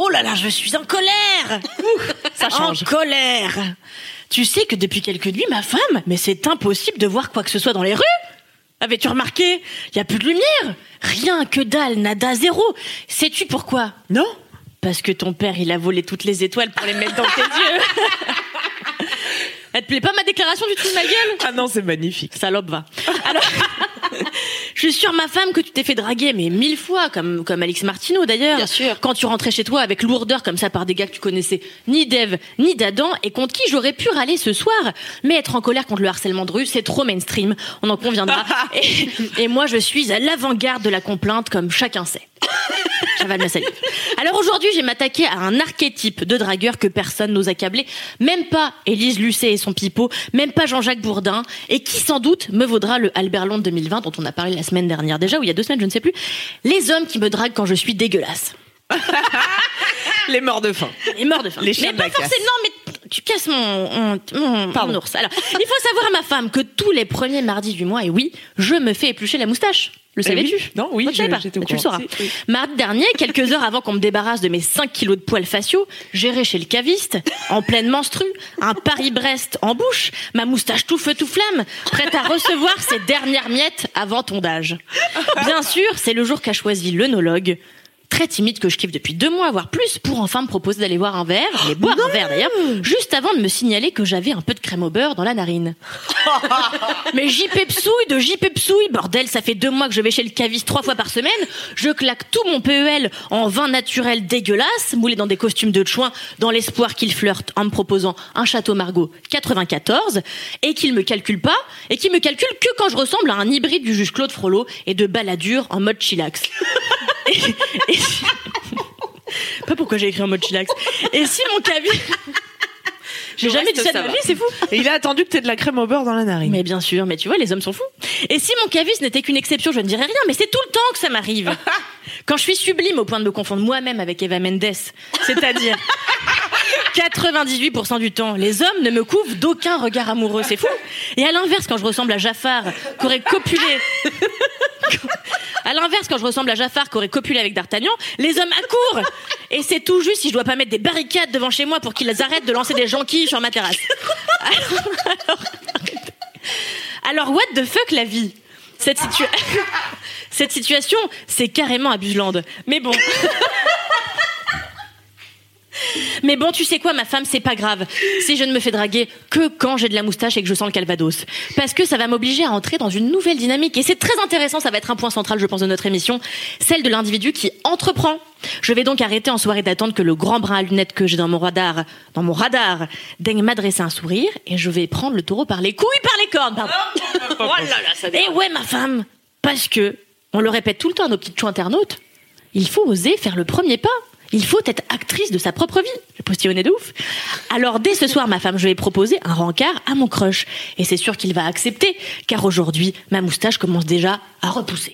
Oh là là, je suis en colère. Ça change. En colère. Tu sais que depuis quelques nuits, ma femme, mais c'est impossible de voir quoi que ce soit dans les rues. Avais-tu remarqué? Il y a plus de lumière. Rien que dalle, nada, zéro. Sais-tu pourquoi? Non. Parce que ton père, il a volé toutes les étoiles pour les mettre dans tes yeux. Elle te plaît pas ma déclaration du tout de ma gueule? Ah non, c'est magnifique. Salope, va. Alors, je suis sûre, ma femme, que tu t'es fait draguer, mais mille fois, comme, comme Alix Martineau d'ailleurs. Bien sûr. Quand tu rentrais chez toi avec lourdeur comme ça par des gars que tu connaissais ni d'Eve, ni d'Adam, et contre qui j'aurais pu râler ce soir. Mais être en colère contre le harcèlement de rue, c'est trop mainstream, on en conviendra. et, et moi, je suis à l'avant-garde de la complainte, comme chacun sait. J'avale ma salive. Alors aujourd'hui, j'ai m'attaquer à un archétype de dragueur que personne n'ose accabler, même pas Élise Lucet et son pipeau, même pas Jean-Jacques Bourdin, et qui sans doute me vaudra le Albert Londres 2020 dont on a parlé la semaine dernière déjà, ou il y a deux semaines, je ne sais plus. Les hommes qui me draguent quand je suis dégueulasse. Les morts de faim. Les morts de faim. Les chiens mais de pas la casse. forcément, mais tu casses mon, mon, mon- mon ours. Alors, il faut savoir à ma femme que tous les premiers mardis du mois, et oui, je me fais éplucher la moustache. Le Eh oui. savais-tu? Non, oui, Moi, je savais pas. au Tu le sauras. Oui. Mardi dernier, quelques heures avant qu'on me débarrasse de mes 5 kilos de poils faciaux, j'irai chez le caviste, en pleine menstrue, un Paris-Brest en bouche, ma moustache tout feu tout flamme, prête à recevoir ses dernières miettes avant tondage. Bien sûr, c'est le jour qu'a choisi l'œnologue, très timide que je kiffe depuis deux mois, voire plus, pour enfin me proposer d'aller voir un verre, mais boire un verre d'ailleurs, juste avant de me signaler que j'avais un peu de crème au beurre dans la narine. Mais j'y pepsouille de j'y pepsouille, bordel, ça fait deux mois que je vais chez le caviste trois fois par semaine, je claque tout mon PEL en vin naturel dégueulasse, moulé dans des costumes de chouin, dans l'espoir qu'il flirte en me proposant un château Margaux 94, et qu'il me calcule pas, et qu'il me calcule que quand je ressemble à un hybride du juge Claude Frollo et de baladure en mode chillax. Et- et- pas pourquoi j'ai écrit en mode chillax. Et si mon caviste... J'ai jamais dit ça de ma vie, c'est fou. Et il a attendu que t'aies de la crème au beurre dans la narine. Mais bien sûr, mais tu vois, les hommes sont fous. Et si mon caviste n'était qu'une exception, je ne dirais rien, mais c'est tout le temps que ça m'arrive. Quand je suis sublime au point de me confondre moi-même avec Eva Mendes, c'est-à-dire 98% du temps, les hommes ne me couvrent d'aucun regard amoureux, c'est fou. Et à l'inverse, quand je ressemble à Jafar, qu'aurait copulé... À l'inverse, quand je ressemble à Jafar, qu'aurait copulé avec D'Artagnan, les hommes accourent. Et c'est tout juste si je dois pas mettre des barricades devant chez moi pour qu'ils arrêtent de lancer des jonquilles sur ma terrasse. Alors, what the fuck la vie? Cette, Cette situation, c'est carrément abuselande. Mais bon. Mais bon, tu sais quoi, ma femme, c'est pas grave. Si je ne me fais draguer que quand j'ai de la moustache et que je sens le calvados. Parce que ça va m'obliger à entrer dans une nouvelle dynamique. Et c'est très intéressant, ça va être un point central, je pense, de notre émission. Celle de l'individu qui entreprend. Je vais donc arrêter en soirée d'attendre que le grand brin à lunettes que j'ai dans mon radar, dans mon radar, daigne m'adresser un sourire et je vais prendre le taureau par les couilles, par les cornes, pardon. Oh là là, ça Et ouais, ma femme, parce que, on le répète tout le temps à nos petites chou internautes, il faut oser faire le premier pas. Il faut être actrice de sa propre vie. Je postillonnais de ouf. Alors, dès ce soir, ma femme, je vais proposer un rencard à mon crush. Et c'est sûr qu'il va accepter, car aujourd'hui, ma moustache commence déjà à repousser.